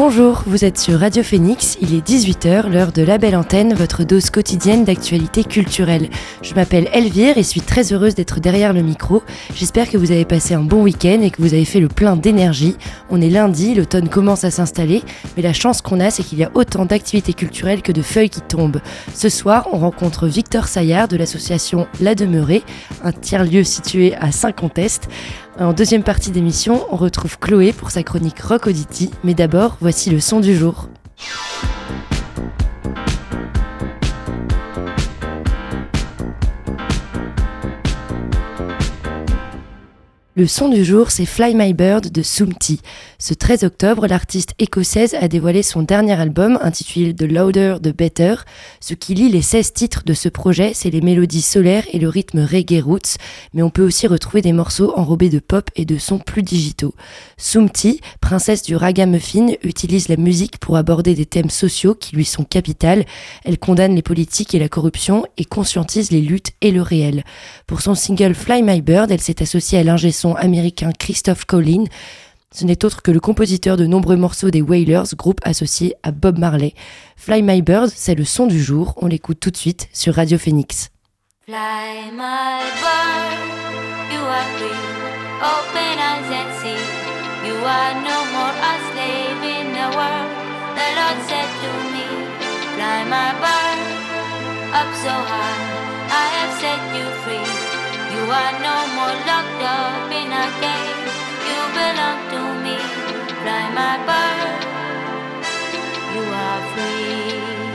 Bonjour, vous êtes sur Radio Phoenix, il est 18h, l'heure de la belle antenne, votre dose quotidienne d'actualité culturelle. Je m'appelle Elvire et suis très heureuse d'être derrière le micro. J'espère que vous avez passé un bon week-end et que vous avez fait le plein d'énergie. On est lundi, l'automne commence à s'installer, mais la chance qu'on a, c'est qu'il y a autant d'activités culturelles que de feuilles qui tombent. Ce soir, on rencontre Victor Saillard de l'association La Demeurée, un tiers-lieu situé à Saint-Contest. En deuxième partie d'émission, on retrouve Chloé pour sa chronique Rock Auditi, mais d'abord, voici le son du jour. Le son du jour, c'est Fly My Bird de Sumti. Ce 13 octobre, l'artiste écossaise a dévoilé son dernier album intitulé The Louder, The Better. Ce qui lie les 16 titres de ce projet, c'est les mélodies solaires et le rythme reggae roots, mais on peut aussi retrouver des morceaux enrobés de pop et de sons plus digitaux. Sumti, princesse du ragamuffin, utilise la musique pour aborder des thèmes sociaux qui lui sont capitales. Elle condamne les politiques et la corruption et conscientise les luttes et le réel. Pour son single Fly My Bird, elle s'est associée à l'ingé son américain Christophe Collin. Ce n'est autre que le compositeur de nombreux morceaux des Wailers, groupe associé à Bob Marley. Fly My Bird, c'est le son du jour. On l'écoute tout de suite sur Radio Phoenix. Fly my bird, you are free. Open eyes and see. You are no more a slave in the world. The Lord said to me, Fly my bird, up so high. I have set you free. You are no more locked up in a cage. You belong to me. Fly my bird, you are free.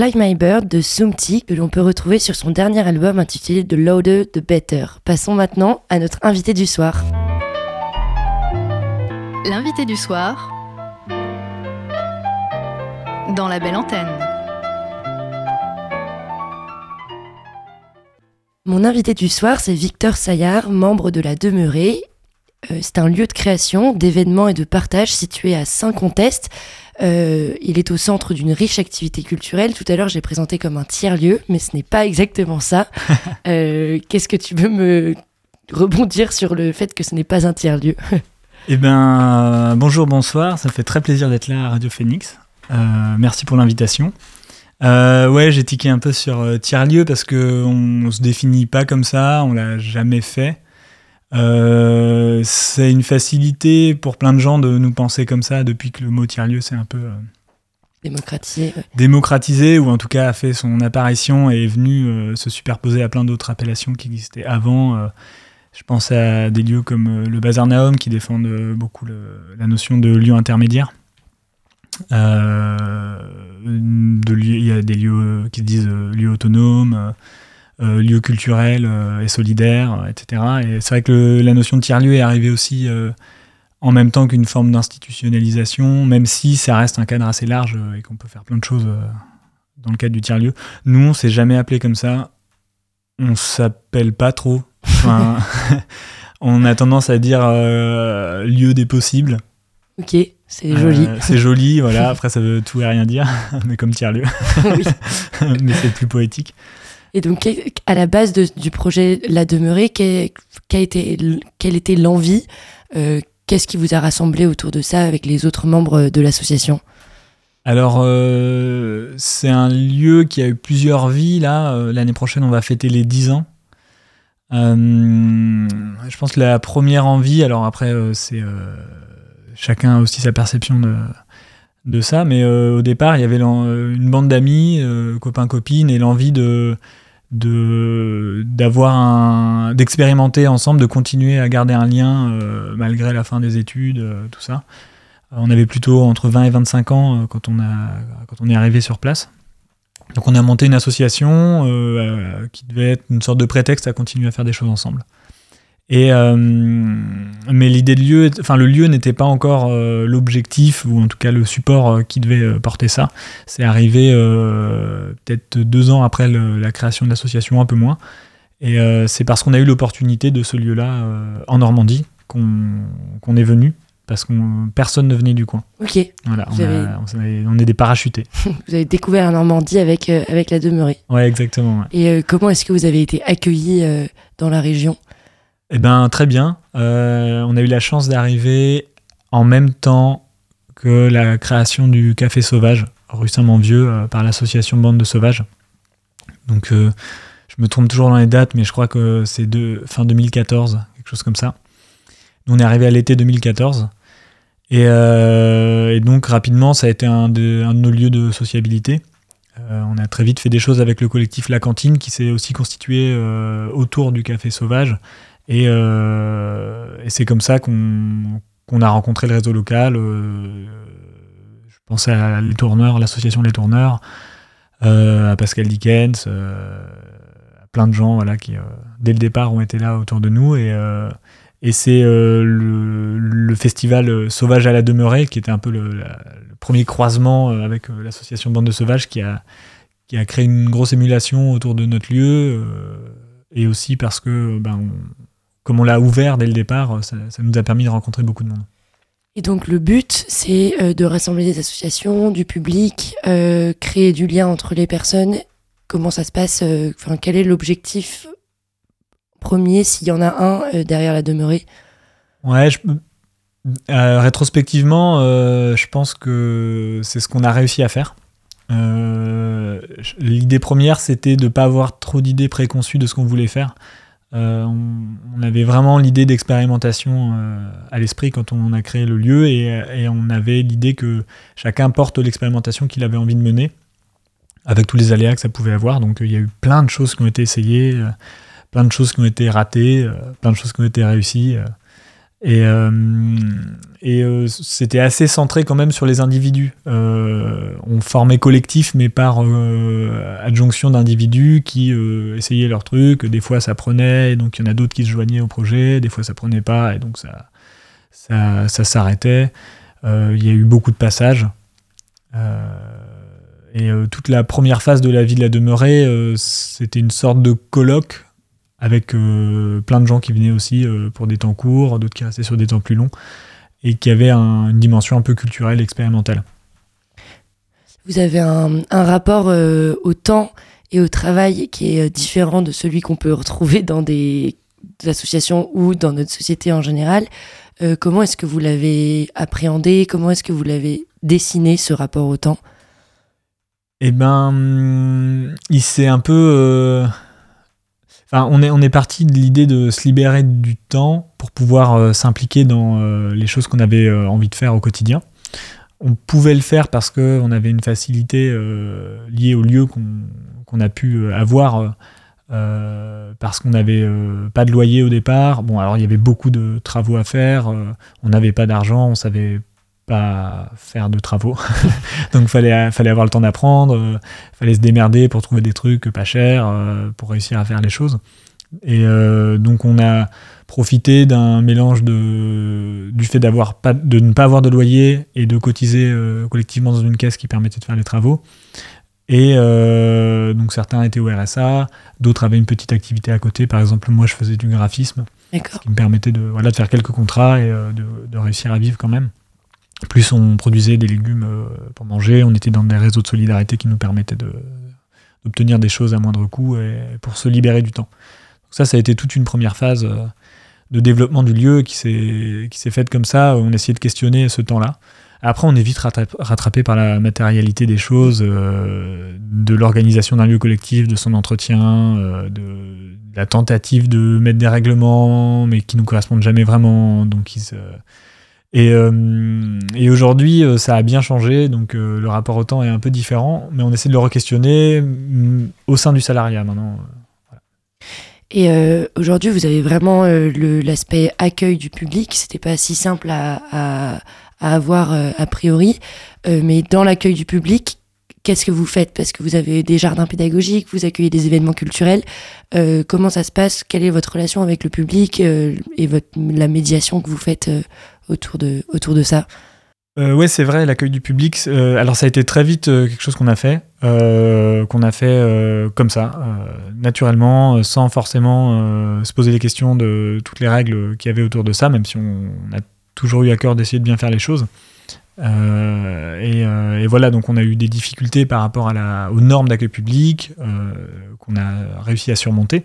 Fly My Bird de Sumti que l'on peut retrouver sur son dernier album intitulé The Louder, The Better. Passons maintenant à notre invité du soir. L'invité du soir dans la belle antenne. Mon invité du soir, c'est Victor Saillard, membre de la Demeurée. Euh, c'est un lieu de création, d'événements et de partage situé à Saint-Contest. Euh, il est au centre d'une riche activité culturelle. Tout à l'heure, j'ai présenté comme un tiers-lieu, mais ce n'est pas exactement ça. Euh, qu'est-ce que tu veux me rebondir sur le fait que ce n'est pas un tiers-lieu? Eh bien, bonjour, bonsoir. Ça fait très plaisir d'être là à Radio Phoenix. merci pour l'invitation. ouais, j'ai tiqué un peu sur tiers-lieu parce qu'on ne se définit pas comme ça, on l'a jamais fait. Euh, c'est une facilité pour plein de gens de nous penser comme ça depuis que le mot tiers-lieu c'est un peu euh, démocratisé, démocratisé ou en tout cas a fait son apparition et est venu euh, se superposer à plein d'autres appellations qui existaient avant. je pense à des lieux comme le Bazar Naum qui défendent beaucoup la notion de lieu intermédiaire. de il y a des lieux qui disent lieux autonomes euh, lieu culturel euh, et solidaire, etc. Et c'est vrai que la notion de tiers-lieu est arrivée aussi euh, en même temps qu'une forme d'institutionnalisation, même si ça reste un cadre assez large et qu'on peut faire plein de choses dans le cadre du tiers-lieu. Nous, on s'est jamais appelé comme ça. On s'appelle pas trop. on a tendance à dire lieu des possibles. Ok, c'est joli. c'est joli, voilà. Après, ça veut tout et rien dire, mais comme tiers-lieu. mais c'est plus poétique. Et donc, à la base du projet La Demeurée, quelle, était l'envie euh, Qu'est-ce qui vous a rassemblé autour de ça avec les autres membres de l'association? Alors, euh, c'est un lieu qui a eu plusieurs vies. Là, euh, l'année prochaine, on va fêter les 10 ans. je pense que la première envie, alors après, c'est chacun a aussi sa perception de, de ça, mais au départ, il y avait une bande d'amis, copains, copines, et l'envie de d'avoir un d'expérimenter ensemble de continuer à garder un lien euh, malgré la fin des études euh, tout ça. On avait plutôt entre 20 et 25 ans euh, quand on a quand on est arrivé sur place. Donc on a monté une association qui devait être une sorte de prétexte à continuer à faire des choses ensemble et, euh, mais l'idée de lieu, enfin le lieu n'était pas encore euh, l'objectif ou en tout cas le support euh, qui devait porter ça. C'est arrivé peut-être deux ans après la création de l'association, un peu moins. Et c'est parce qu'on a eu l'opportunité de ce lieu-là en Normandie qu'on est venu parce que personne ne venait du coin. Ok. Voilà, on, est des parachutés. vous avez découvert la Normandie avec, avec la demeurée. Ouais, exactement. Et comment est-ce que vous avez été accueillis dans la région? Eh bien, très bien. Euh, on a eu la chance d'arriver en même temps que la création du Café Sauvage, rue Saint-Manvieux, euh, par l'association Bande de Sauvages. Donc, euh, je me trompe toujours dans les dates, mais je crois que c'est fin 2014, quelque chose comme ça. Nous, on est arrivé à l'été 2014. Et, donc, rapidement, ça a été un de, un de nos lieux de sociabilité. on a très vite fait des choses avec le collectif La Cantine, qui s'est aussi constitué autour du Café Sauvage euh, et, c'est comme ça qu'on a rencontré le réseau local. Euh, je pensais à Les Tourneurs, l'association Les Tourneurs, euh, à Pascal Dickens, à plein de gens voilà, qui, dès le départ, ont été là autour de nous. Et, et c'est le, festival Sauvage à la Demeurée, qui était un peu le, premier croisement avec l'association Bande de Sauvages, qui a, qui a créé une grosse émulation autour de notre lieu. et aussi parce que ben, comme on l'a ouvert dès le départ, ça, nous a permis de rencontrer beaucoup de monde. Et donc le but, c'est euh, de rassembler des associations, du public, euh, créer du lien entre les personnes. Comment ça se passe euh, Enfin, quel est l'objectif premier, s'il y en a un derrière la demeurée? Ouais, rétrospectivement, je pense que c'est ce qu'on a réussi à faire. L'idée première, c'était de ne pas avoir trop d'idées préconçues de ce qu'on voulait faire. Euh, on, avait vraiment l'idée d'expérimentation euh, à l'esprit quand on a créé le lieu et, on avait l'idée que chacun porte l'expérimentation qu'il avait envie de mener avec tous les aléas que ça pouvait avoir. Donc il y a eu plein de choses qui ont été essayées, euh, plein de choses qui ont été ratées, plein de choses qui ont été réussies. Et, euh, et euh, c'était assez centré quand même sur les individus. Euh, on formait collectif, mais par adjonction d'individus qui essayaient leur truc. Des fois, ça prenait, et donc il y en a d'autres qui se joignaient au projet. Des fois, ça prenait pas, et donc ça, ça, ça s'arrêtait. Il y a eu beaucoup de passages. Et euh, toute la première phase de la vie de la demeurée, euh, c'était une sorte de colloque avec euh, plein de gens qui venaient aussi euh, pour des temps courts, d'autres qui restaient sur des temps plus longs, et qui avaient un- une dimension un peu culturelle, expérimentale. Vous avez un, un rapport euh, au temps et au travail qui est différent de celui qu'on peut retrouver dans des associations ou dans notre société en général. Comment est-ce que vous l'avez appréhendé? Comment est-ce que vous l'avez dessiné, ce rapport au temps? Eh ben, hum, il s'est un peu. On est, parti de l'idée de se libérer du temps pour pouvoir euh, s'impliquer dans euh, les choses qu'on avait euh, envie de faire au quotidien. On pouvait le faire parce qu'on avait une facilité liée au lieu qu'on a pu avoir. parce qu'on n'avait pas de loyer au départ. Bon, alors il y avait beaucoup de travaux à faire. on n'avait pas d'argent, on savait pas faire de travaux. Donc fallait fallait avoir le temps d'apprendre, euh, fallait se démerder pour trouver des trucs pas chers euh, pour réussir à faire les choses. Et euh, donc on a profité d'un mélange de du fait d'avoir pas de ne pas avoir de loyer et de cotiser euh, collectivement dans une caisse qui permettait de faire les travaux. Et donc certains étaient au RSA, d'autres avaient une petite activité à côté. Par exemple, moi je faisais du graphisme D'accord. qui me permettait de, voilà, de faire quelques contrats et de, de réussir à vivre quand même. Plus on produisait des légumes euh, pour manger, on était dans des réseaux de solidarité qui nous permettaient d'obtenir des choses à moindre coût et pour se libérer du temps. Donc ça, ça a été toute une première phase euh, de développement du lieu qui s'est faite comme ça. On essayait de questionner ce temps-là. Après, on est vite rattrap- rattrapé par la matérialité des choses, euh, de l'organisation d'un lieu collectif, de son entretien, de, la tentative de mettre des règlements, mais qui nous correspondent jamais vraiment. Donc, ils et, euh, et aujourd'hui, euh, ça a bien changé, donc euh, le rapport au temps est un peu différent, mais on essaie de le re-questionner mm, au sein du salariat maintenant. Et aujourd'hui, vous avez vraiment l'aspect accueil du public. C'était pas si simple à, avoir a priori. Mais dans l'accueil du public, qu'est-ce que vous faites? Parce que vous avez des jardins pédagogiques, vous accueillez des événements culturels. Comment ça se passe? Quelle est votre relation avec le public et la médiation que vous faites autour, de, autour de ça Euh, ouais, c'est vrai, l'accueil du public. euh, alors, ça a été très vite euh, quelque chose qu'on a fait, euh, qu'on a fait comme ça, naturellement, sans forcément se poser les questions de toutes les règles qu'il y avait autour de ça, même si on, a toujours eu à cœur d'essayer de bien faire les choses. Et, voilà, donc on a eu des difficultés par rapport aux normes d'accueil public qu'on a réussi à surmonter.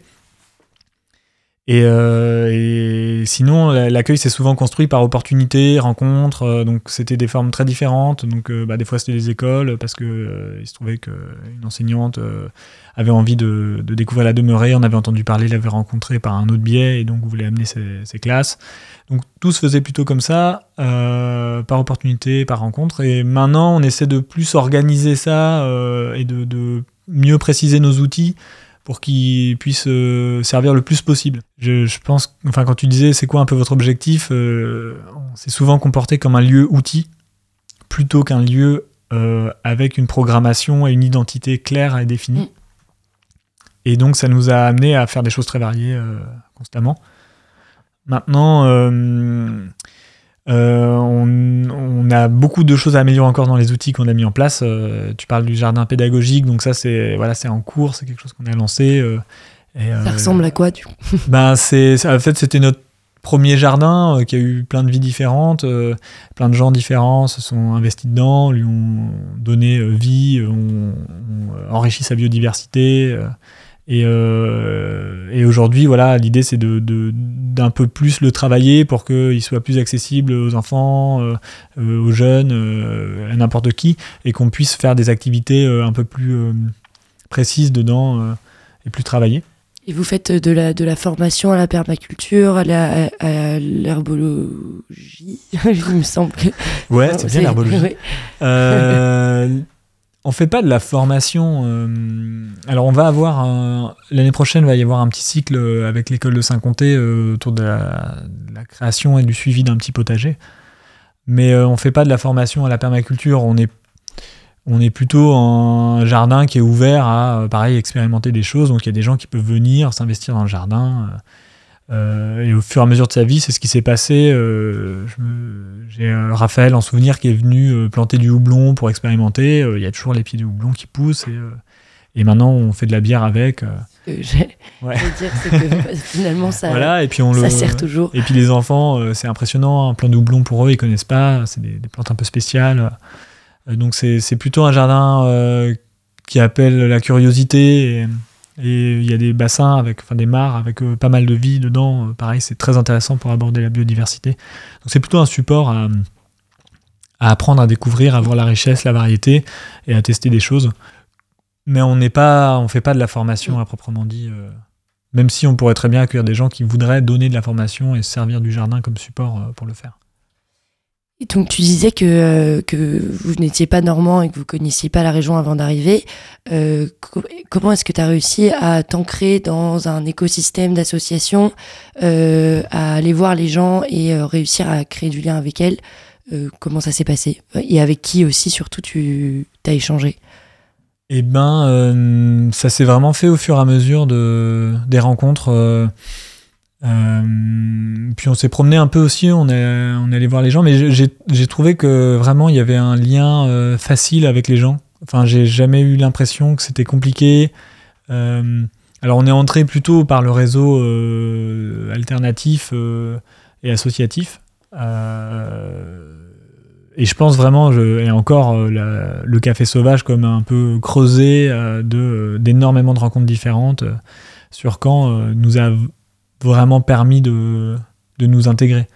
Et, euh, et sinon, la- l'accueil s'est souvent construit par opportunité, rencontre. euh, donc c'était des formes très différentes. Donc euh, bah, des fois c'était des écoles parce que euh, il se trouvait qu'une enseignante euh, avait envie de, découvrir la demeurée, on avait entendu parler, l'avait rencontré par un autre biais et donc voulait amener ses, ses classes. Donc tout se faisait plutôt comme ça, par opportunité, par rencontre. Et maintenant on essaie de plus organiser ça et de, de mieux préciser nos outils pour qu'ils puissent euh, servir le plus possible. Je, je pense, enfin, quand tu disais c'est quoi un peu votre objectif, euh, on s'est souvent comporté comme un lieu outil plutôt qu'un lieu euh, avec une programmation et une identité claire et définie. Mm. Et donc, ça nous a amené à faire des choses très variées euh, constamment. Maintenant, euh, euh, on, on a beaucoup de choses à améliorer encore dans les outils qu'on a mis en place. Euh, tu parles du jardin pédagogique, donc ça c'est voilà, c'est en cours, c'est quelque chose qu'on a lancé. euh, et, Ça euh, ressemble à quoi du coup? ben, c'est, en fait, c'était notre premier jardin euh, qui a eu plein de vies différentes. euh, plein de gens différents se sont investis dedans, lui ont donné vie, ont, ont enrichi sa biodiversité. Euh, et, euh, et aujourd'hui, voilà, l'idée c'est de, d'un peu plus le travailler pour qu'il soit plus accessible aux enfants, euh, euh, aux jeunes, euh, à n'importe qui, et qu'on puisse faire des activités un peu plus précises dedans et plus travaillées. Et vous faites de la, de la formation à la permaculture, à la- à- à l'herbologie, il me semble. que- Ouais, c'est bien l'herbologie. ouais. On fait pas de la formation. euh, alors on va avoir l'année prochaine va y avoir un petit cycle euh, avec l'école de Saint-Comté euh, autour de la, création et du suivi d'un petit potager. Mais euh, on fait pas de la formation à la permaculture. On est on est plutôt un jardin qui est ouvert à pareil expérimenter des choses. Donc il y a des gens qui peuvent venir s'investir dans le jardin. Euh, et au fur et à mesure de sa vie, c'est ce qui s'est passé. euh, J'ai euh, Raphaël en souvenir qui est venu euh, planter du houblon pour expérimenter. Il y a toujours les pieds du houblon qui poussent. Et, et maintenant, on fait de la bière avec. Ouais. dire, que finalement, ça, voilà, et puis on ça le. sert toujours. Et puis les enfants, c'est impressionnant. Un plant de houblon pour eux, ils connaissent pas. C'est des, des plantes un peu spéciales. Donc c'est plutôt un jardin qui appelle la curiosité. Et et il y a des bassins avec, enfin des mares avec euh, pas mal de vie dedans. Euh, pareil, c'est très intéressant pour aborder la biodiversité. Donc c'est plutôt un support à, apprendre à découvrir, à voir la richesse, la variété et à tester des choses. Mais on n'est pas, on fait pas de la formation à proprement dit. euh, même si on pourrait très bien accueillir des gens qui voudraient donner de la formation et se servir du jardin comme support pour le faire. Donc tu disais que, euh, que vous n'étiez pas normand et que vous connaissiez pas la région avant d'arriver. Euh, co- comment est-ce que tu as réussi à t'ancrer dans un écosystème d'associations, euh, à aller voir les gens et réussir à créer du lien avec elles? Comment ça s'est passé? Et avec qui aussi surtout tu as échangé? Eh ben, ça s'est vraiment fait au fur et à mesure de, des rencontres. Euh, puis on s'est promené un peu aussi, on est, allé voir les gens, mais j'ai trouvé que vraiment il y avait un lien euh, facile avec les gens. Enfin, j'ai jamais eu l'impression que c'était compliqué. Euh, alors on est entré plutôt par le réseau alternatif et associatif. Et je pense vraiment, et encore le café sauvage comme un peu creusé d'énormément de rencontres différentes sur euh, nous a v- vraiment permis de, de nous intégrer.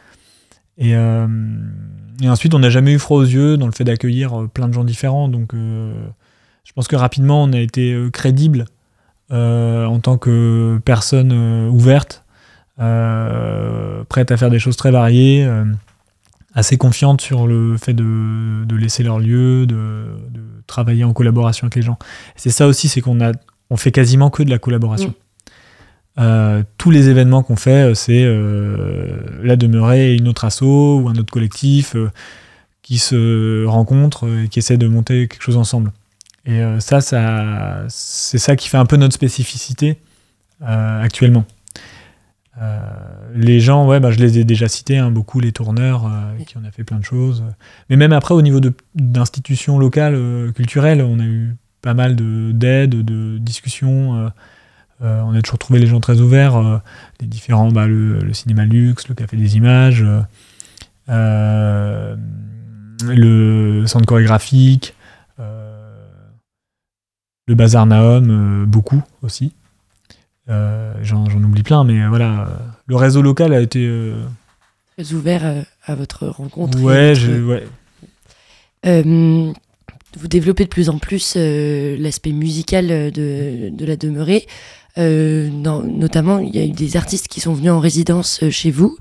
Et, euh, et ensuite, on n'a jamais eu froid aux yeux dans le fait d'accueillir euh, plein de gens différents. Donc, euh, je pense que rapidement, on a été crédible en tant que personne ouverte, prête à faire des choses très variées. assez confiante sur le fait de, de laisser leur lieu, de, de travailler en collaboration avec les gens. C'est ça aussi, c'est qu'on a, on fait quasiment que de la collaboration. Euh, tous les événements qu'on fait, euh, c'est euh, la demeurée et une autre asso ou un autre collectif qui se rencontrent et qui essaient de monter quelque chose ensemble. Et ça, ça c'est ça qui fait un peu notre spécificité actuellement. Euh, les gens, ouais, bah, je les ai déjà cités, hein, beaucoup les tourneurs, euh, qui on a fait plein de choses. Mais même après, au niveau d'institutions locales, euh, culturelles, on a eu pas mal de- d'aides, de, discussions. Euh, on a toujours trouvé les gens très ouverts, euh, les différents, bah, le, le cinéma luxe, le café des images, euh, le centre chorégraphique, le bazar Naum, beaucoup aussi. J'en oublie plein, mais voilà, le réseau local a été. Très ouvert à votre rencontre. et ouais, votre- je- ouais. Vous développez de plus en plus l'aspect musical de, de la demeurée. Euh, notamment, il y a eu des artistes qui sont venus en résidence euh, chez vous.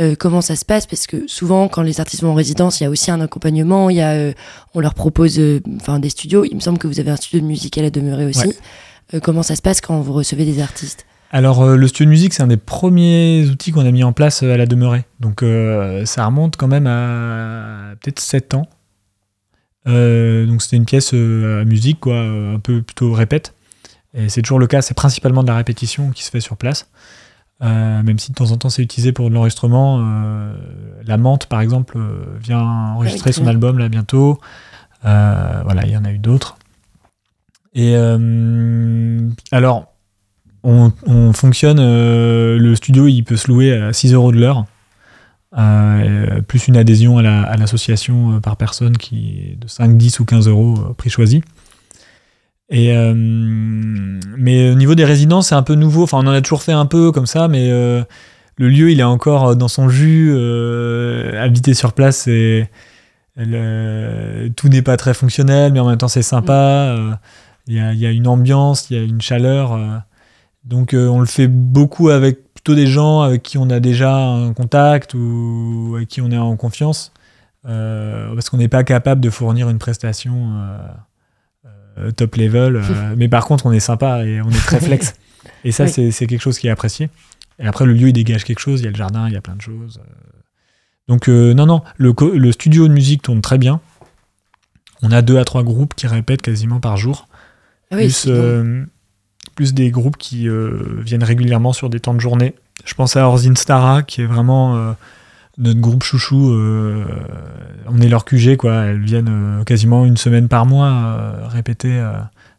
Euh, comment ça se passe? Parce que souvent, quand les artistes vont en résidence, il y a aussi un accompagnement. Il y a, euh, on leur propose euh, enfin, des studios. Il me semble que vous avez un studio de musique à la demeurée aussi. Ouais. Comment ça se passe quand vous recevez des artistes? Alors, le studio de musique, c'est un des premiers outils qu'on a mis en place à la demeurée. Donc, ça remonte quand même à peut-être 7 ans. Donc, c'était une pièce à musique, quoi, un peu plutôt répète. Et c'est toujours le cas, c'est principalement de la répétition qui se fait sur place. Euh, même si de temps en temps c'est utilisé pour de l'enregistrement. euh, la Menthe, par exemple, euh, vient enregistrer son album là bientôt. Euh, voilà, il y en a eu d'autres. Et alors, on, on fonctionne, le studio il peut se louer à 6 euros de l'heure, plus une adhésion à la- à l'association par personne qui est de 5, 10 ou 15 euros, prix choisi. Et, euh, mais au niveau des résidences, c'est un peu nouveau. Enfin, on en a toujours fait un peu comme ça, mais euh, le lieu, il est encore dans son jus. euh, habiter sur place, c'est tout n'est pas très fonctionnel, mais en même temps, c'est sympa. euh, Il y, a, y a une ambiance, il y a une chaleur. euh, donc, euh, on le fait beaucoup avec plutôt des gens avec qui on a déjà un contact ou avec qui on est en confiance, euh, parce qu'on n'est pas capable de fournir une prestation. Euh, top level. euh, mais par contre, on est sympa et on est très flex. Et ça, Oui. c'est quelque chose qui est apprécié. Et après, le lieu, il dégage quelque chose. Il y a le jardin, il y a plein de choses. euh. Donc, euh, non, non, le, studio de musique tourne très bien. On a deux à trois groupes qui répètent quasiment par jour. Ah oui, plus, euh, des groupes qui euh, viennent régulièrement sur des temps de journée. Je pense à Orzin Stara, qui est vraiment notre groupe chouchou. euh, on est leur QG, quoi. Elles viennent euh, quasiment une semaine par mois euh, répéter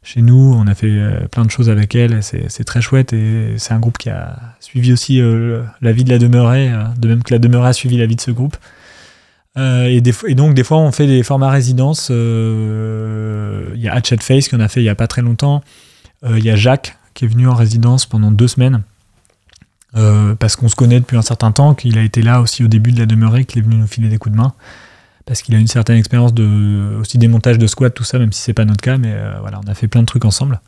chez nous. On a fait plein de choses avec elles. C'est très chouette. Et c'est un groupe qui a suivi aussi la vie de la demeurée, de même que la demeurée a suivi la vie de ce groupe. Et, donc, des fois, on fait des formats résidence. Il y a Hatchet Face qu'on a fait il y a pas très longtemps. Il y a Jacques qui est venu en résidence pendant deux semaines. Euh, parce qu'on se connaît depuis un certain temps, qu'il a été là aussi au début de la demeurée, qu'il est venu nous filer des coups de main. Parce qu'il a une certaine expérience aussi des montages de squat, tout ça, même si c'est pas notre cas, mais euh, voilà, on a fait plein de trucs ensemble.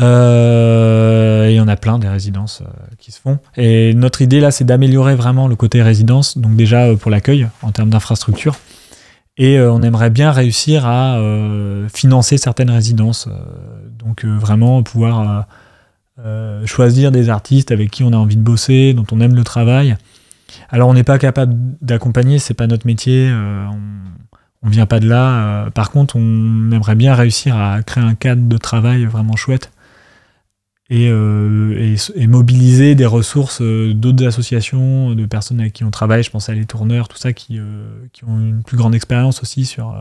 Euh, et il y en a plein des résidences euh, qui se font. Et notre idée là, c'est d'améliorer vraiment le côté résidence, donc déjà pour l'accueil en termes d'infrastructure. Et on aimerait bien réussir à financer certaines résidences. donc vraiment pouvoir euh, choisir des artistes avec qui on a envie de bosser, dont on aime le travail. Alors on n'est pas capable d'accompagner, c'est pas notre métier, euh, on, on vient pas de là. euh, par contre, on aimerait bien réussir à créer un cadre de travail vraiment chouette et, mobiliser des ressources d'autres associations, de personnes avec qui on travaille. Je pense à les tourneurs, tout ça, qui, ont une plus grande expérience aussi sur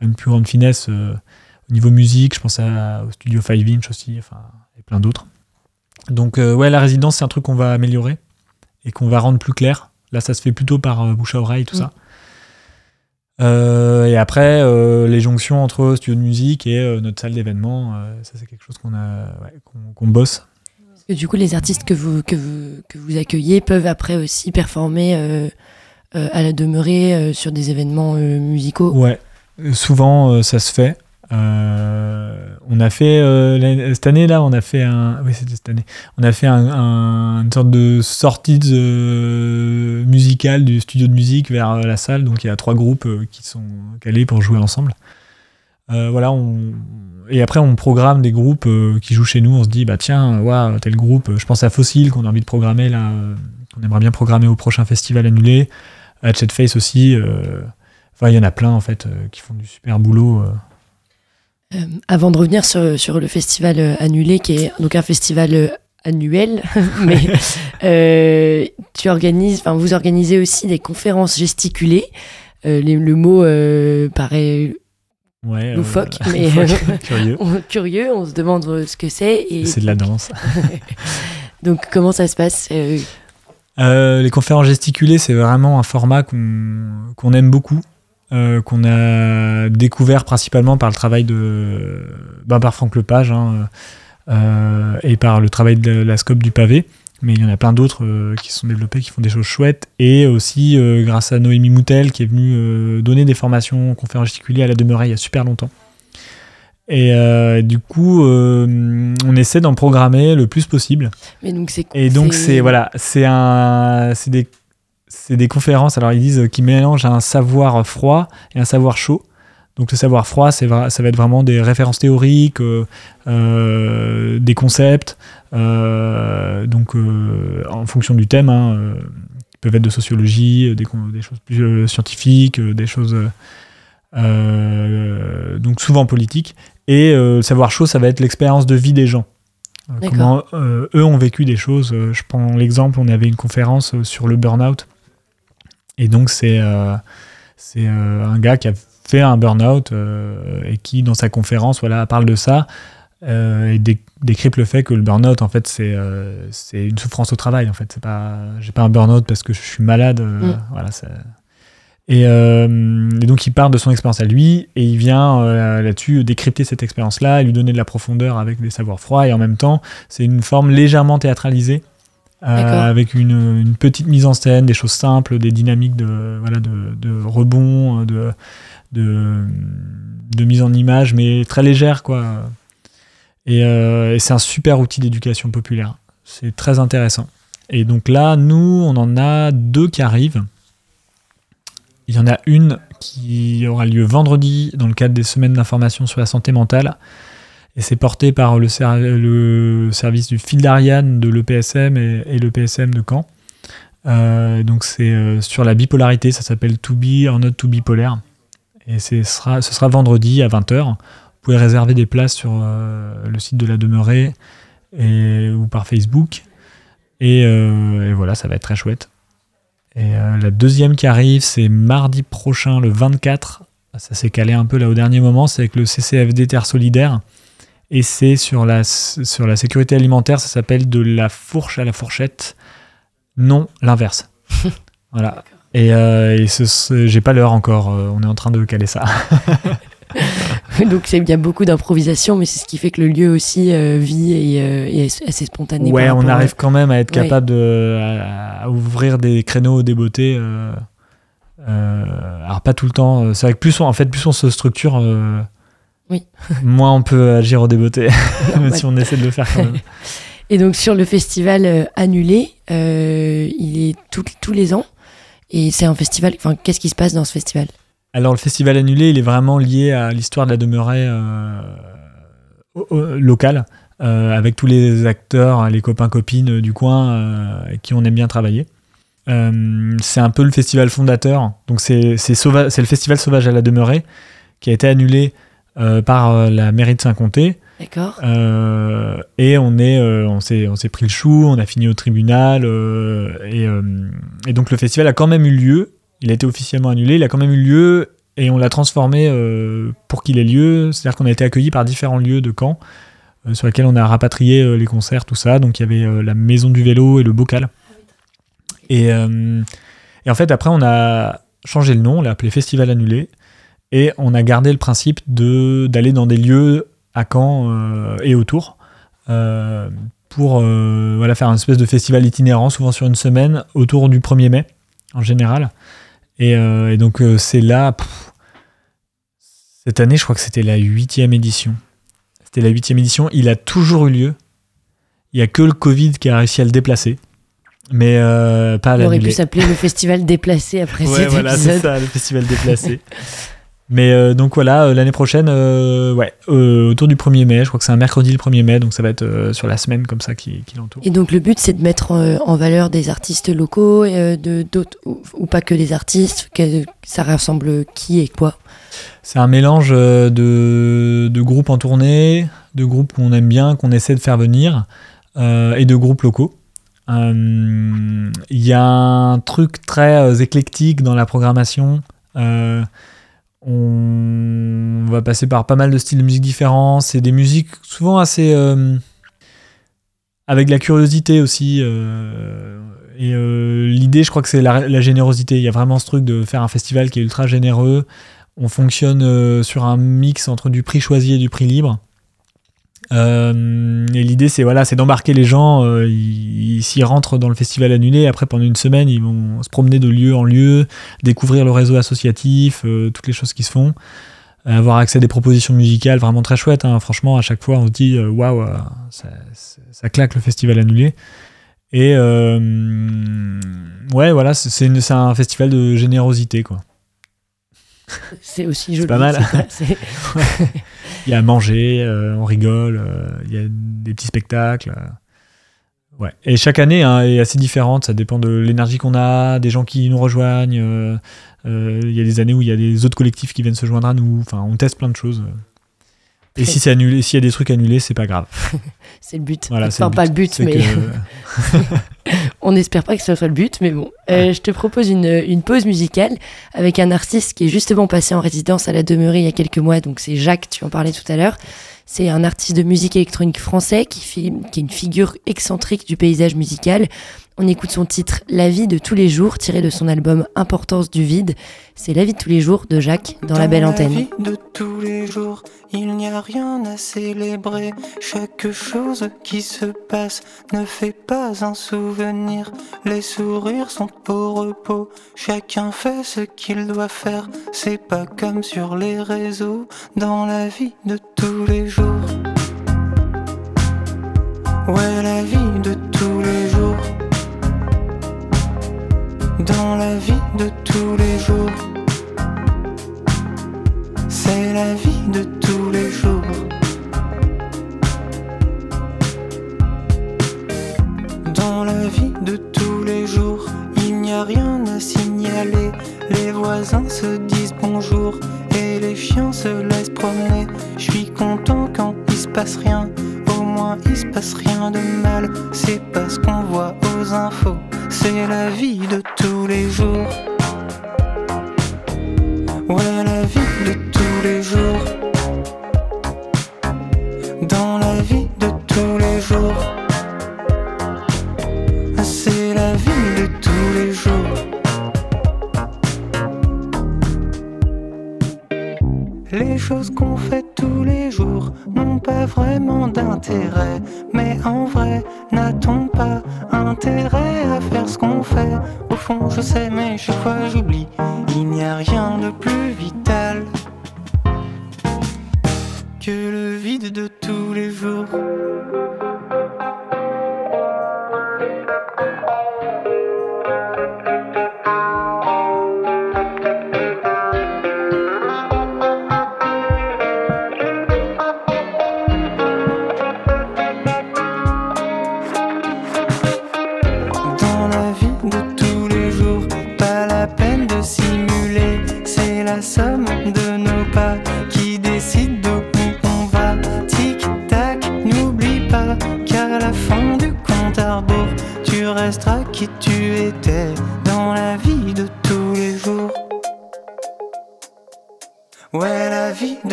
une plus grande finesse au niveau musique. Je pense à, au studio 5 Inch aussi, plein d'autres. Donc, euh, ouais, la résidence, c'est un truc qu'on va améliorer et qu'on va rendre plus clair. Là, ça se fait plutôt par euh, bouche à oreille, tout Mm. ça. Euh, et après, euh, les jonctions entre studio de musique et notre salle d'événement, ça c'est quelque chose qu'on a, ouais, qu'on bosse. Parce que du coup, les artistes que vous, que vous, que vous accueillez peuvent après aussi performer à la demeurée sur des événements musicaux. Ouais, souvent ça se fait. Euh, on a fait euh, cette année là, on a fait un, oui c'était cette année, on a fait un, un- une sorte de sortie euh, musicale du studio de musique vers la salle. Donc il y a trois groupes qui sont calés pour jouer ensemble. Voilà, et après on programme des groupes qui jouent chez nous. On se dit bah tiens, ouais, tel groupe. Je pense à Fossil qu'on a envie de programmer là, qu'on aimerait bien programmer au prochain festival annulé. Hatchet Face aussi. Enfin, il y en a plein en fait qui font du super boulot. Euh. Avant de revenir sur, sur le festival euh, annulé, qui est donc un festival euh, annuel, mais euh, tu organises, enfin vous organisez aussi des conférences gesticulées. Euh, les- le mot paraît Ouais, Loufoque, mais- curieux. on- curieux, on se demande ce que c'est. C'est de la danse. donc comment ça se passe les conférences gesticulées, c'est vraiment un format qu'on qu'on aime beaucoup, euh, qu'on a découvert principalement par le travail de ben, par Franck Lepage hein, euh, et par le travail de la scope du pavé. Mais il y en a plein d'autres euh, qui se sont développés, qui font des choses chouettes. Et aussi grâce à Noémie Moutel qui est venue donner des formations en conférences gesticulées à la demeurée il y a super longtemps. Et euh, du coup, euh, on essaie d'en programmer le plus possible. Mais donc c'est Et donc c'est voilà, c'est un, c'est des, c'est des conférences. Alors ils disent qui mélangent un savoir froid et un savoir chaud. Donc le savoir froid, c'est vra- ça va être vraiment des références théoriques, euh, euh, des concepts. euh, donc en fonction du thème, hein, qui peuvent être de sociologie, des, des choses plus scientifiques, des choses donc souvent politiques. Et le savoir chaud, ça va être l'expérience de vie des gens. Comment eux ont vécu des choses. Je prends l'exemple, on avait une conférence sur le burn-out. Et donc, c'est euh, c'est euh, un gars qui a fait un burn-out euh, et qui, dans sa conférence, voilà, parle de ça euh, et dé- décrypte le fait que le burn-out, en fait, c'est euh, une souffrance au travail. En fait, c'est pas, j'ai pas un burn-out parce que je suis malade. euh, Mm. Voilà, et, et donc il part de son expérience à lui et il vient là-dessus décrypter cette expérience-là, et lui donner de la profondeur avec des savoirs froids et en même temps c'est une forme légèrement théâtralisée euh, avec une, une petite mise en scène, des choses simples, des dynamiques de voilà de, de rebond, de, de de mise en image mais très légère quoi. Et, euh, et c'est un super outil d'éducation populaire. C'est très intéressant. Et donc là, nous, on en a deux qui arrivent. Il y en a une qui aura lieu vendredi dans le cadre des semaines d'information sur la santé mentale. Et c'est porté par le, service du fil d'Ariane de l'EPSM et, l'EPSM de Caen. Euh, donc c'est euh, sur la bipolarité, ça s'appelle To Be or Not To Be. Et ce sera, ce sera vendredi à 20h. Vous pouvez réserver des places sur euh, le site de la demeurée et, ou par Facebook. Et, et, voilà, ça va être très chouette. Et la deuxième qui arrive, c'est mardi prochain, le 24. Ça s'est calé un peu là au dernier moment, c'est avec le CCFD Terre Solidaire. Et c'est sur la, sur la sécurité alimentaire, ça s'appelle de la fourche à la fourchette. Non, l'inverse. voilà. Et, euh, et j'ai pas l'heure encore, euh, on est en train de caler ça. Donc il y a beaucoup d'improvisation, mais c'est ce qui fait que le lieu aussi euh, vit et, euh, et, est assez spontané. Ouais, on arrive quand même à être capable de à, à ouvrir des créneaux des beautés. Euh, alors pas tout le temps. C'est vrai que plus on, en fait, plus on se structure, oui. moins on peut agir au débeauté, même si on essaie de le faire quand même. Et donc sur le festival annulé, il est tout, tous les ans. Et c'est un festival. Enfin, qu'est-ce qui se passe dans ce festival? Alors le festival annulé, il est vraiment lié à l'histoire de la demeurée euh, locale, euh, avec tous les acteurs, les copains-copines du coin euh, avec qui on aime bien travailler. Euh, c'est un peu le festival fondateur, donc c'est le festival sauvage à la demeurée, qui a été annulé euh, par la mairie de Saint-Comté. D'accord. et on est, on s'est, on s'est pris le chou, on a fini au tribunal, et, et donc le festival a quand même eu lieu il a été officiellement annulé, il a quand même eu lieu et on l'a transformé euh, pour qu'il ait lieu. C'est-à-dire qu'on a été accueilli par différents lieux de Caen euh, sur lesquels on a rapatrié euh, les concerts, tout ça. Donc il y avait euh, la maison du vélo et le bocal. Et, euh, et, en fait, après, on a changé le nom, on l'a appelé Festival Annulé. Et on a gardé le principe d'aller dans des lieux à Caen euh, et autour pour voilà, faire un espèce de festival itinérant, souvent sur une semaine, autour du 1er mai en général. Et, euh, et donc euh, c'est là, pff, cette année je crois que c'était la huitième édition. C'était la huitième édition, il a toujours eu lieu. Il n'y a que le Covid qui a réussi à le déplacer. Mais euh, pas à aurait pu s'appeler le festival déplacé après ouais, cet voilà, c'est ça, le festival déplacé. Mais euh, donc voilà, euh, l'année prochaine, euh, ouais, autour du 1er mai, je crois que c'est un mercredi le 1er mai, donc ça va être sur la semaine comme ça qui, qui l'entoure. Et donc le but c'est de mettre en valeur des artistes locaux, de, d'autres, ou, ou, pas que des artistes, que ça rassemble qui et quoi? C'est un mélange de, de, groupes en tournée, de groupes qu'on aime bien, qu'on essaie de faire venir, et de groupes locaux. Il y a un truc très éclectique dans la programmation. Euh, on va passer par pas mal de styles de musique différents. C'est des musiques souvent assez. Euh, avec la curiosité aussi. Euh, et euh, l'idée, je crois que c'est la, la, générosité. Il y a vraiment ce truc de faire un festival qui est ultra généreux. On fonctionne sur un mix entre du prix choisi et du prix libre. Euh, et l'idée, c'est voilà, c'est d'embarquer les gens. Euh, ils, s'y rentrent dans le festival annulé. Après, pendant une semaine, ils vont se promener de lieu en lieu, découvrir le réseau associatif, euh, toutes les choses qui se font, avoir accès à des propositions musicales vraiment très chouettes. Hein. Franchement, à chaque fois, on se dit waouh, wow, ça, ça, claque le festival annulé. Et ouais, voilà, c'est un festival de générosité, quoi. C'est aussi joli. pas mal. il y a à manger, euh, on rigole, euh, il y a des petits spectacles. Euh. Ouais. Et chaque année hein, est assez différente, ça dépend de l'énergie qu'on a, des gens qui nous rejoignent. Il y a des années où il y a des autres collectifs qui viennent se joindre à nous. Enfin, on teste plein de choses. Et si c'est annulé, s'il y a des trucs annulés, c'est pas grave. c'est le but. Voilà, enfin, le pas le but, mais. Que... On n'espère pas que ce soit le but, mais bon. Euh, je te propose une, une, pause musicale avec un artiste qui est justement passé en résidence à la Demeurée il y a quelques mois. Donc c'est Jacques, tu en parlais tout à l'heure. C'est un artiste de musique électronique français qui, fait, qui est une figure excentrique du paysage musical. On écoute son titre La vie de tous les jours, tiré de son album Importance du vide. C'est La vie de tous les jours de Jacques dans, dans la belle antenne. La vie de tous les jours, il n'y a rien à célébrer. Chaque chose qui se passe ne fait pas un souvenir. Les sourires sont au repos, chacun fait ce qu'il doit faire. C'est pas comme sur les réseaux, dans la vie de tous les jours. Ouais, la vie de tous les jours dans la vie de tous les jours. c'est la vie de tous les jours. Dans la vie de tous les jours, il n'y a rien à signaler. Les voisins se disent bonjour et les chiens se laissent promener. Je suis content quand il se passe rien, au moins il se passe rien de mal. C'est parce qu'on voit aux infos, c'est la vie de tous les jours.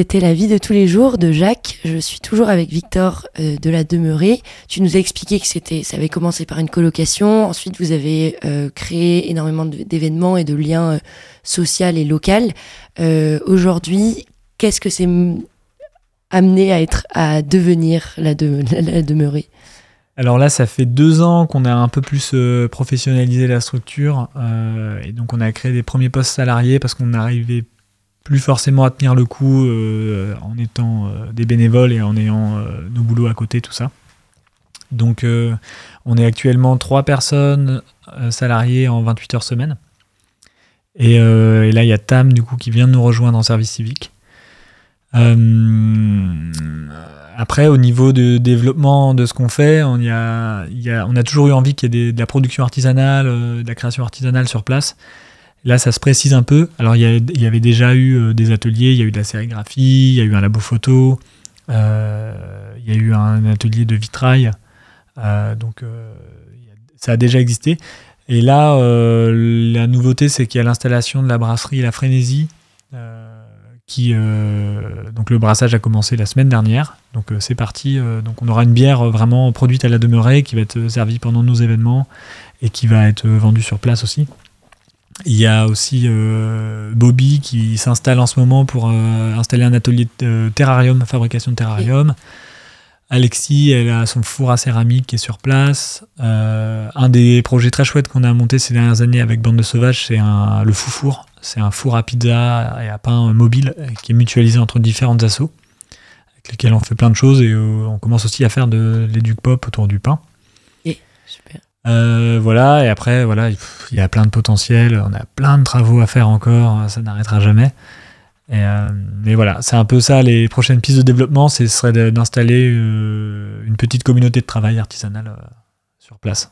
C'était la vie de tous les jours de Jacques. Je suis toujours avec Victor euh, de la Demeurée. Tu nous as expliqué que c'était, ça avait commencé par une colocation. Ensuite, vous avez euh, créé énormément d'événements et de liens euh, sociaux et locaux. Euh, Aujourd'hui, qu'est-ce que c'est amené à être, à devenir la, de- Demeurée? Alors là, ça fait deux ans qu'on a un peu plus professionnalisé la structure. et donc, on a créé des premiers postes salariés parce qu'on n'arrivait plus forcément à tenir le coup euh, en étant euh, des bénévoles et en ayant euh, nos boulots à côté, tout ça. Donc, on est actuellement trois personnes salariées en 28 heures semaine. Et, là, il y a Tam, du coup, qui vient de nous rejoindre en service civique. Après, au niveau de développement de ce qu'on fait, on, y a, on a toujours eu envie qu'il y ait de la production artisanale, de la création artisanale sur place. Là, ça se précise un peu. Alors, il y, avait déjà eu euh, des ateliers, il y a eu de la sérigraphie, il y a eu un labo photo, euh, il y a eu un atelier de vitrail. Euh, donc, ça a déjà existé. Et là, la nouveauté, c'est qu'il y a l'installation de la brasserie La Frénésie. qui, donc le brassage a commencé la semaine dernière. Donc c'est parti. donc on aura une bière vraiment produite à la demeurée qui va être servie pendant nos événements et qui va être vendue sur place aussi. Il y a aussi euh, Bobby qui s'installe en ce moment pour euh, installer un atelier de euh, terrarium, fabrication de terrarium. Alexis, elle a son four à céramique qui est sur place. Un des projets très chouettes qu'on a monté ces dernières années avec Bande de Sauvages, c'est le fou four. C'est un four à pizza et à pain mobile qui est mutualisé entre différentes assos, avec lesquels on fait plein de choses et on commence aussi à faire de l'éduc pop autour du pain. Super. Euh, voilà, et après, voilà, il y a plein de potentiel, on a plein de travaux à faire encore, ça n'arrêtera jamais. Et, euh, mais voilà, c'est un peu ça, les prochaines pistes de développement, ce serait d'installer euh, une petite communauté de travail artisanal sur place.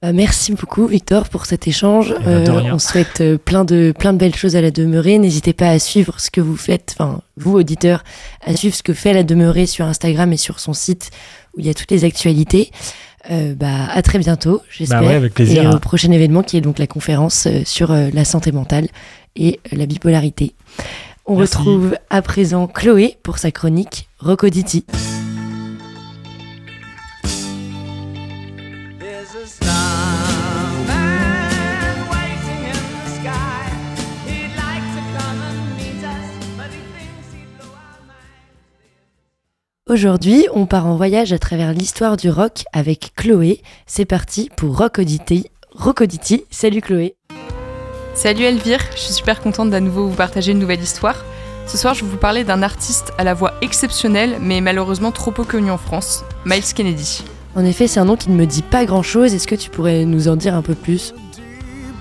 Bah, merci beaucoup Victor pour cet échange. Eh ben, Euh, on souhaite plein de plein de belles choses à la demeurée. N'hésitez pas à suivre ce que vous faites, enfin vous auditeurs, à suivre ce que fait la demeurée sur Instagram et sur son site où il y a toutes les actualités. Euh, bah à très bientôt, j'espère. Bah ouais, avec plaisir. Et hein. au prochain événement qui est donc la conférence euh, sur euh, la santé mentale et euh, la bipolarité. On Merci. retrouve à présent Chloé pour sa chronique Rocoditi. Aujourd'hui, on part en voyage à travers l'histoire du rock avec Chloé. C'est parti pour Rock Oddity. Rock. Salut Chloé. Salut Elvire, je suis super contente d'à nouveau vous partager une nouvelle histoire. Ce soir, je vais vous parler d'un artiste à la voix exceptionnelle, mais malheureusement trop peu connu en France, Miles Kennedy. En effet, c'est un nom qui ne me dit pas grand-chose. Est-ce que tu pourrais nous en dire un peu plus?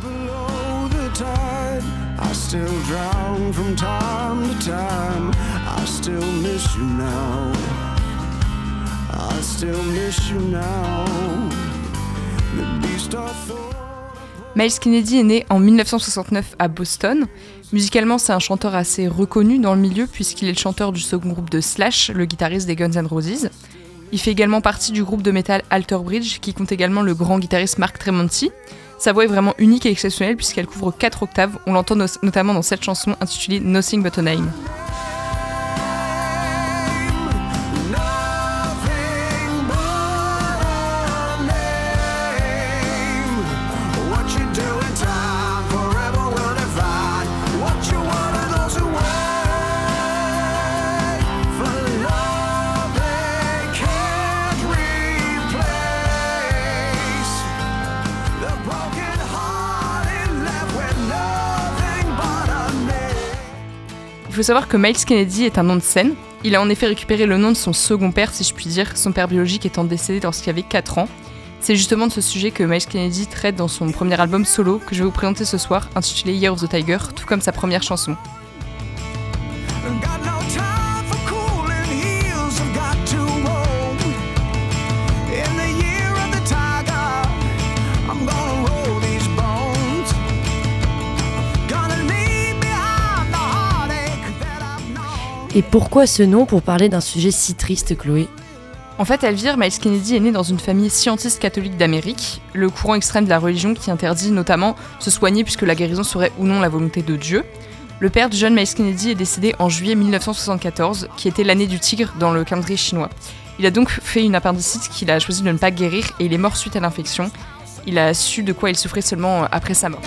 Below the tide. I still drown from time to time. I still miss you now. Miles Kennedy est né en 1969 à Boston. Musicalement, c'est un chanteur assez reconnu dans le milieu puisqu'il est le chanteur du second groupe de Slash, le guitariste des Guns N' Roses. Il fait également partie du groupe de métal Alter Bridge qui compte également le grand guitariste Mark Tremonti. Sa voix est vraiment unique et exceptionnelle puisqu'elle couvre 4 octaves. On l'entend no- notamment dans cette chanson intitulée Nothing But a Name. Faut savoir que Miles Kennedy est un nom de scène. Il a en effet récupéré le nom de son second père, si je puis dire, son père biologique étant décédé lorsqu'il avait 4 ans. C'est justement de ce sujet que Miles Kennedy traite dans son premier album solo que je vais vous présenter ce soir, intitulé Year of the Tiger, tout comme sa première chanson. Et pourquoi ce nom pour parler d'un sujet si triste, Chloé? En fait, Elvire, Miles Kennedy est né dans une famille scientiste catholique d'Amérique, le courant extrême de la religion qui interdit notamment se soigner puisque la guérison serait ou non la volonté de Dieu. Le père du jeune Miles Kennedy est décédé en juillet 1974, qui était l'année du tigre dans le calendrier chinois. Il a donc fait une appendicite qu'il a choisi de ne pas guérir et il est mort suite à l'infection. Il a su de quoi il souffrait seulement après sa mort.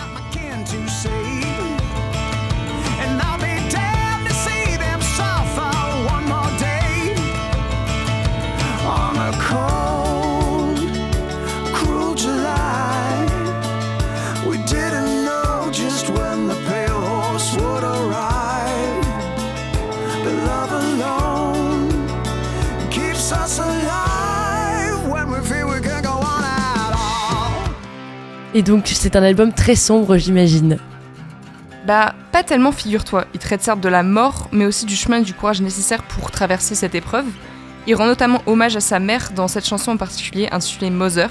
Et donc, c'est un album très sombre, j'imagine. Bah, pas tellement, figure-toi. Il traite certes de la mort, mais aussi du chemin et du courage nécessaire pour traverser cette épreuve. Il rend notamment hommage à sa mère dans cette chanson en particulier, intitulée Mother.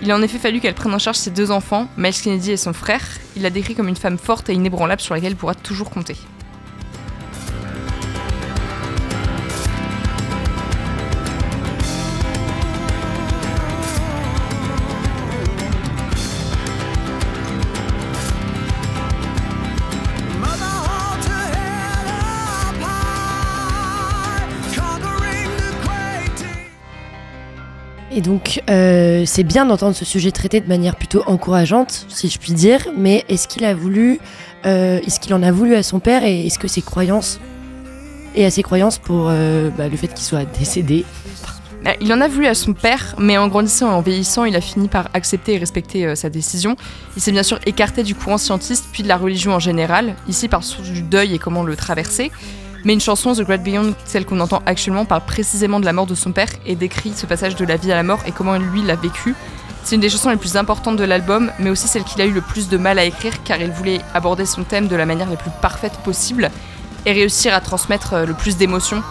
Il a en effet fallu qu'elle prenne en charge ses deux enfants, Miles Kennedy et son frère. Il la décrit comme une femme forte et inébranlable sur laquelle il pourra toujours compter. Donc, euh, c'est bien d'entendre ce sujet traité de manière plutôt encourageante, si je puis dire, mais est-ce qu'il a voulu, euh, est-ce qu'il en a voulu à son père et est-ce que ses croyances, et à ses croyances pour euh, bah, le fait qu'il soit décédé Bah, Il en a voulu à son père, mais en grandissant et en vieillissant, il a fini par accepter et respecter sa décision. Il s'est bien sûr écarté du courant scientiste, puis de la religion en général, ici par source du deuil et comment le traverser. Mais une chanson, The Great Beyond, celle qu'on entend actuellement, parle précisément de la mort de son père et décrit ce passage de la vie à la mort et comment lui l'a vécu. C'est une des chansons les plus importantes de l'album, mais aussi celle qu'il a eu le plus de mal à écrire car il voulait aborder son thème de la manière la plus parfaite possible et réussir à transmettre euh, le plus d'émotions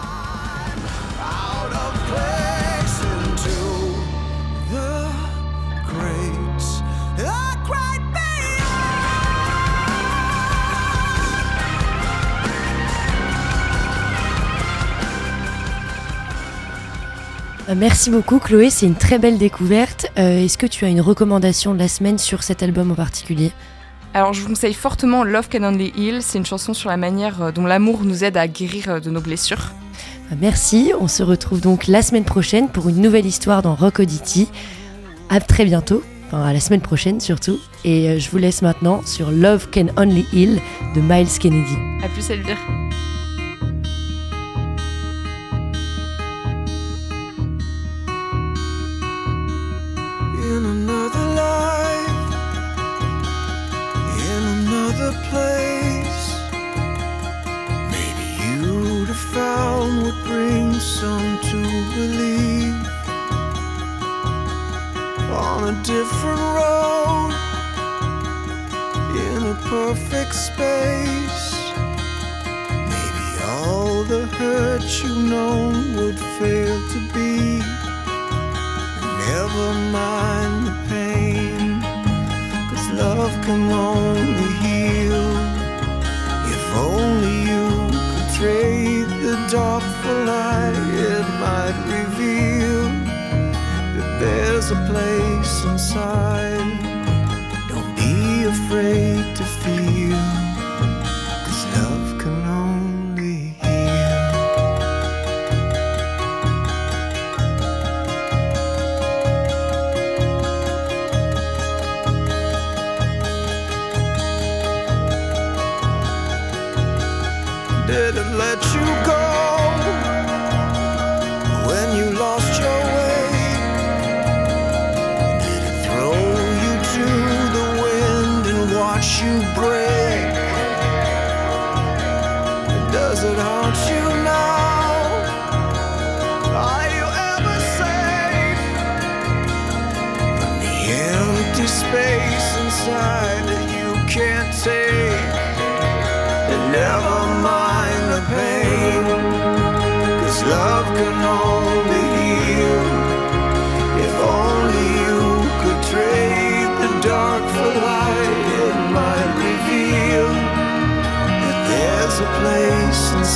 Merci beaucoup Chloé, c'est une très belle découverte. Euh, Est-ce que tu as une recommandation de la semaine sur cet album en particulier? Alors, je vous conseille fortement Love Can Only Heal. C'est une chanson sur la manière euh, dont l'amour nous aide à guérir euh, de nos blessures. Euh, Merci, on se retrouve donc la semaine prochaine pour une nouvelle histoire dans Rock Oddity. À très bientôt, enfin à la semaine prochaine surtout. Et euh, je vous laisse maintenant sur Love Can Only Heal de Miles Kennedy. À plus, Elvire. place. Maybe you'd have found what brings some to believe on a different road in a perfect space. Maybe all the hurt you know would fail to be. Never mind the pain love can only heal. If only you could trade the dark for light, it might reveal that there's a place inside. Don't be afraid to feel,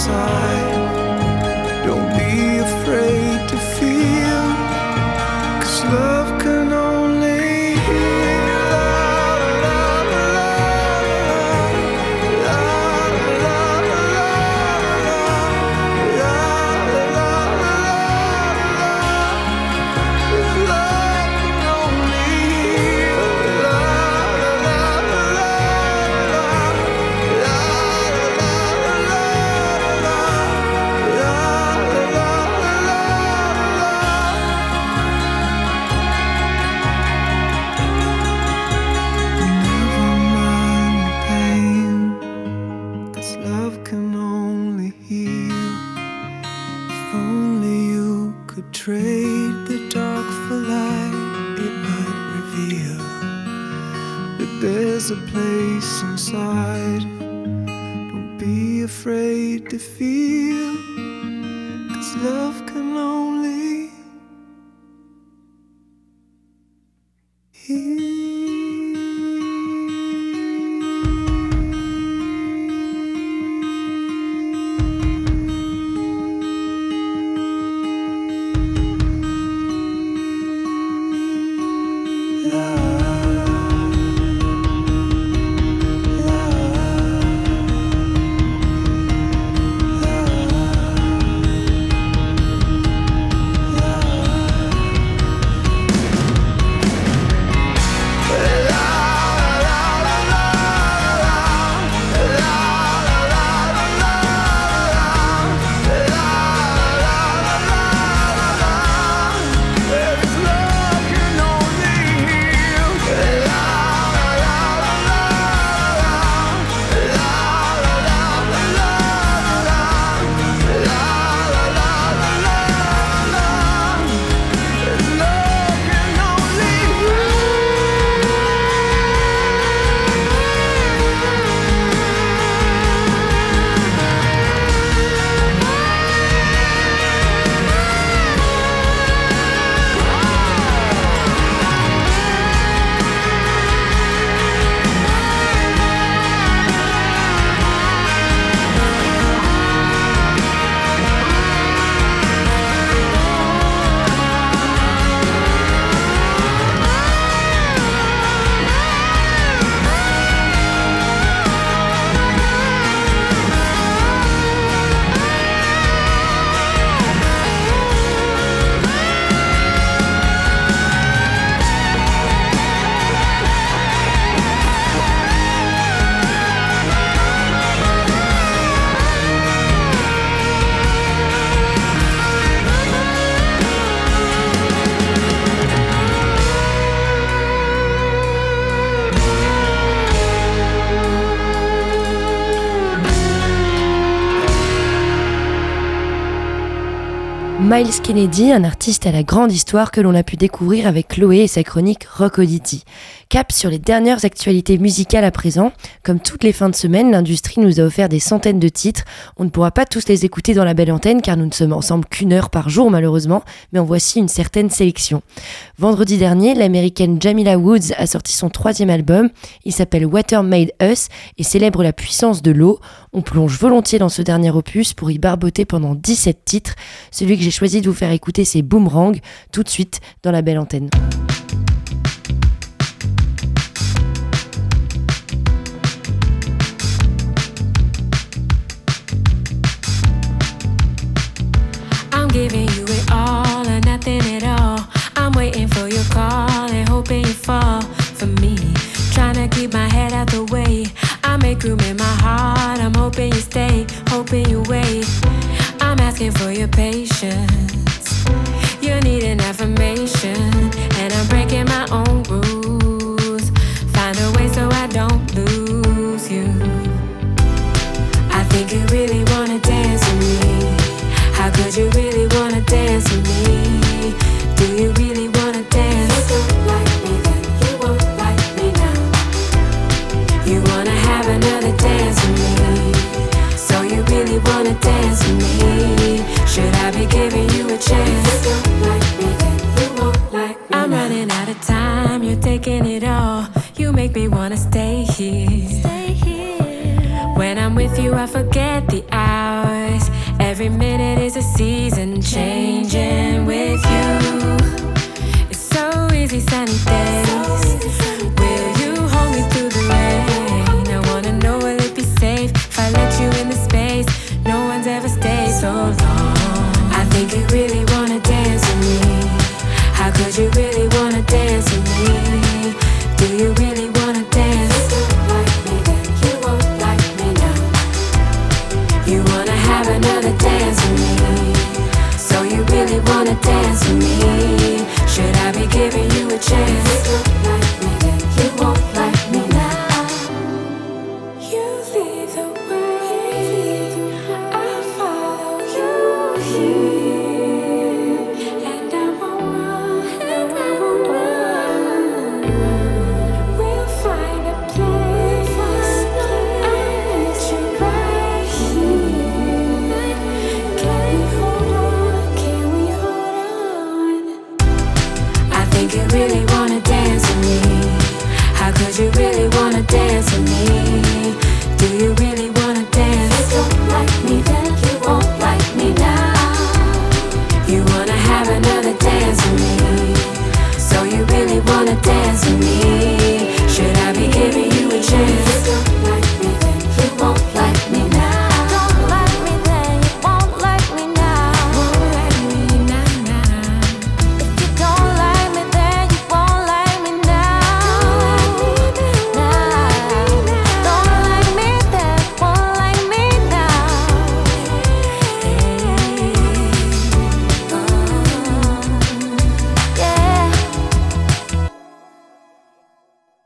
place Miles Kennedy, un artiste à la grande histoire que l'on a pu découvrir avec Chloé et sa chronique Rock Oddity. Cap sur les dernières actualités musicales à présent. Comme toutes les fins de semaine, l'industrie nous a offert des centaines de titres. On ne pourra pas tous les écouter dans la belle antenne car nous ne sommes ensemble qu'une heure par jour malheureusement, mais en voici une certaine sélection. Vendredi dernier, l'américaine Jamila Woods a sorti son troisième album. Il s'appelle Water Made Us et célèbre la puissance de l'eau. On plonge volontiers dans ce dernier opus pour y barboter pendant 17 titres. Celui que j'ai choisi de vous faire écouter, c'est Boomerang, tout de suite dans la belle antenne. I'm giving you it all or nothing at all. I'm waiting for your call and hoping you fall for me. Trying to keep my head out the way. I make room in my heart. I'm hoping you stay, hoping you wait. I'm asking for your patience. You need an affirmation, and I'm breaking my own rules. Find a way so I don't lose you. I think you really wanna dance with me. How could you really wanna dance with me? Do you really wanna dance? You don't like me, then you won't like me now. You wanna have another dance with me. So you really wanna dance with me? Me wanna stay here. Stay here. When I'm with you, I forget the hours. Every minute is a season changing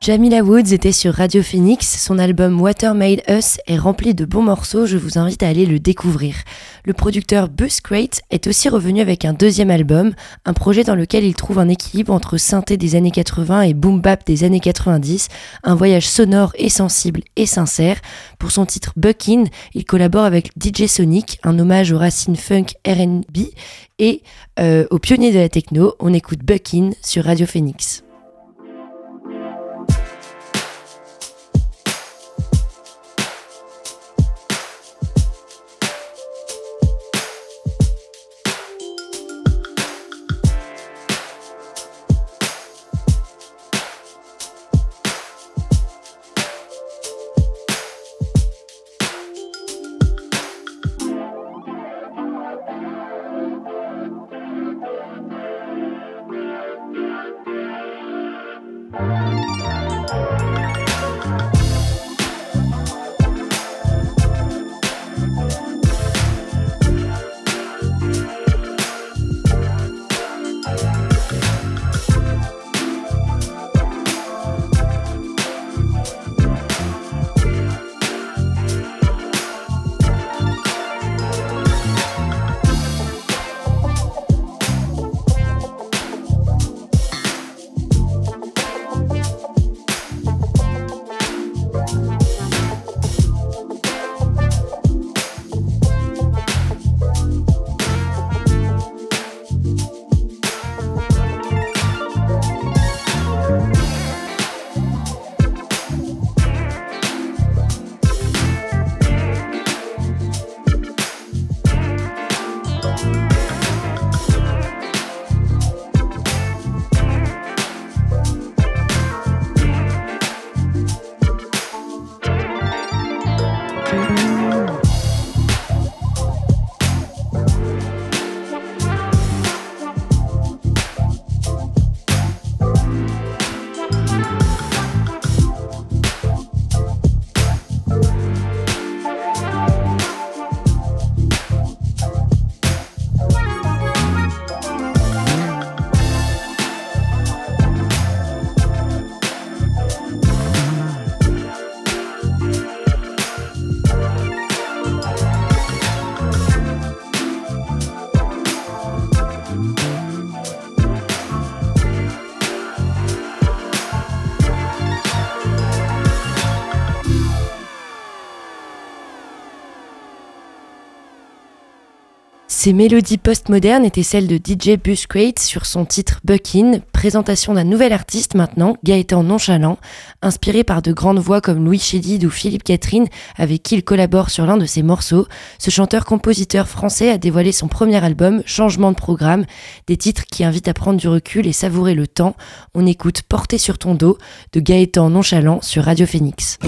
Jamila Woods était sur Radio Phoenix, son album Water Made Us est rempli de bons morceaux, je vous invite à aller le découvrir. Le producteur Buzz Crate est aussi revenu avec un deuxième album, un projet dans lequel il trouve un équilibre entre synthé des années 80 et boom bap des années 90, un voyage sonore et sensible et sincère. Pour son titre Buckin, il collabore avec DJ Sonic, un hommage aux racines funk R&B et euh, aux pionniers de la techno. On écoute Buckin sur Radio Phoenix. Ces mélodies postmodernes étaient celles de DJ Busquets sur son titre Buckin, présentation d'un nouvel artiste maintenant, Gaëtan Nonchalant, inspiré par de grandes voix comme Louis Chédid ou Philippe Catherine, avec qui il collabore sur l'un de ses morceaux. Ce chanteur-compositeur français a dévoilé son premier album, Changement de programme, des titres qui invitent à prendre du recul et savourer le temps. On écoute Porter sur ton dos de Gaëtan Nonchalant sur Radio Phoenix.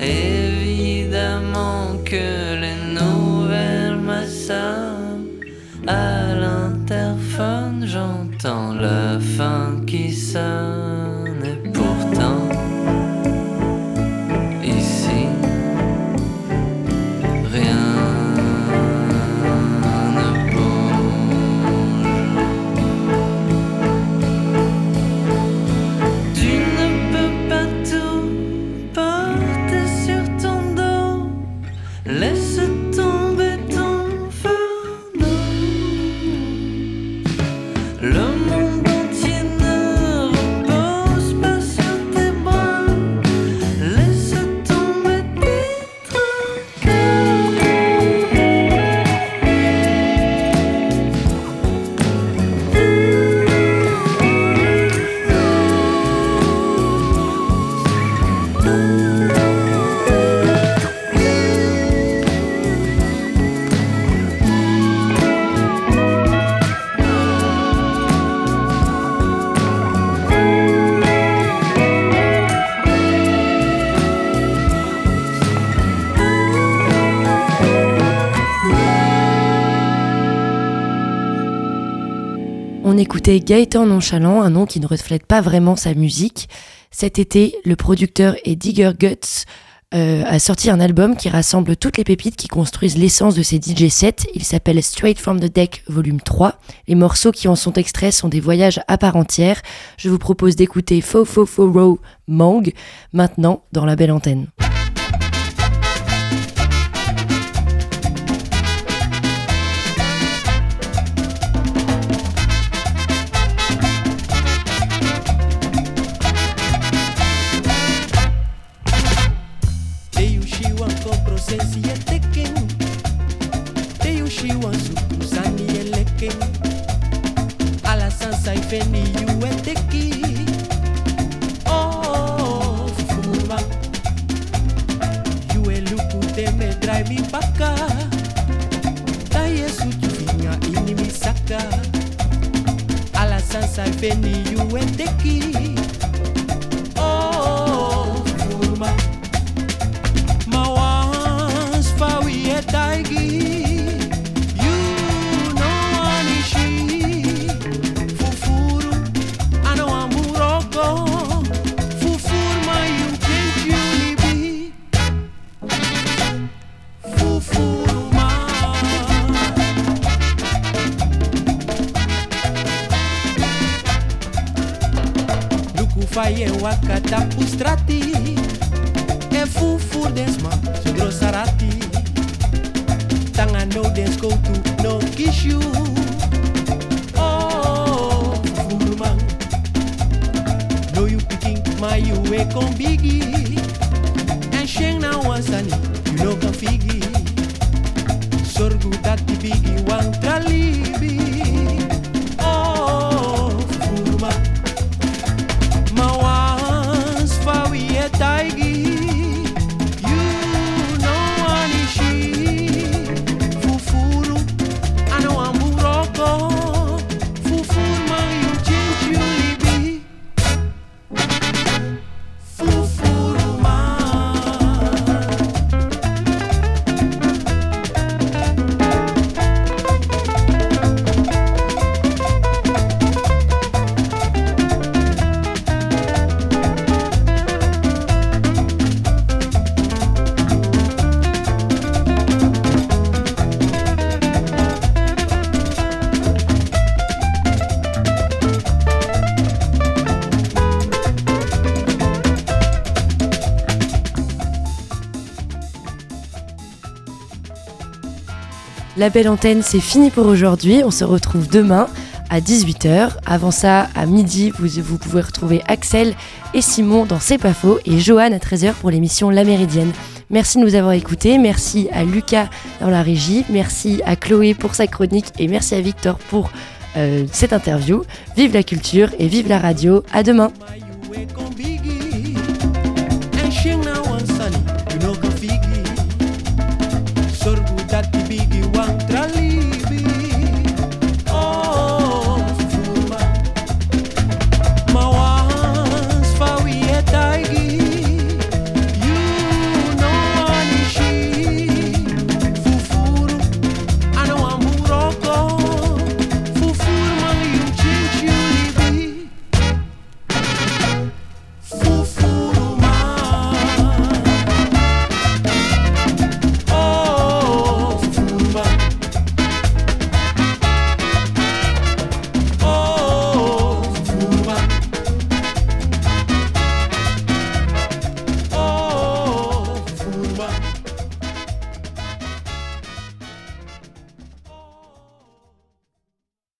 Hey. On écoutait Gaëtan Nonchalant, un nom qui ne reflète pas vraiment sa musique. Cet été, le producteur et Digger Guts euh, a sorti un album qui rassemble toutes les pépites qui construisent l'essence de ses DJ sets. Il s'appelle Straight from the Deck volume 3. Les morceaux qui en sont extraits sont des voyages à part entière. Je vous propose d'écouter Fo Fo Fo Row Mang maintenant dans la belle antenne. La belle antenne, c'est fini pour aujourd'hui. On se retrouve demain à 18h. Avant ça, à midi, vous, pouvez retrouver Axel et Simon dans C'est pas et Johan à 13h pour l'émission La Méridienne. Merci de nous avoir écoutés. Merci à Lucas dans la régie. Merci à Chloé pour sa chronique et merci à Victor pour euh, cette interview. Vive la culture et vive la radio. À demain.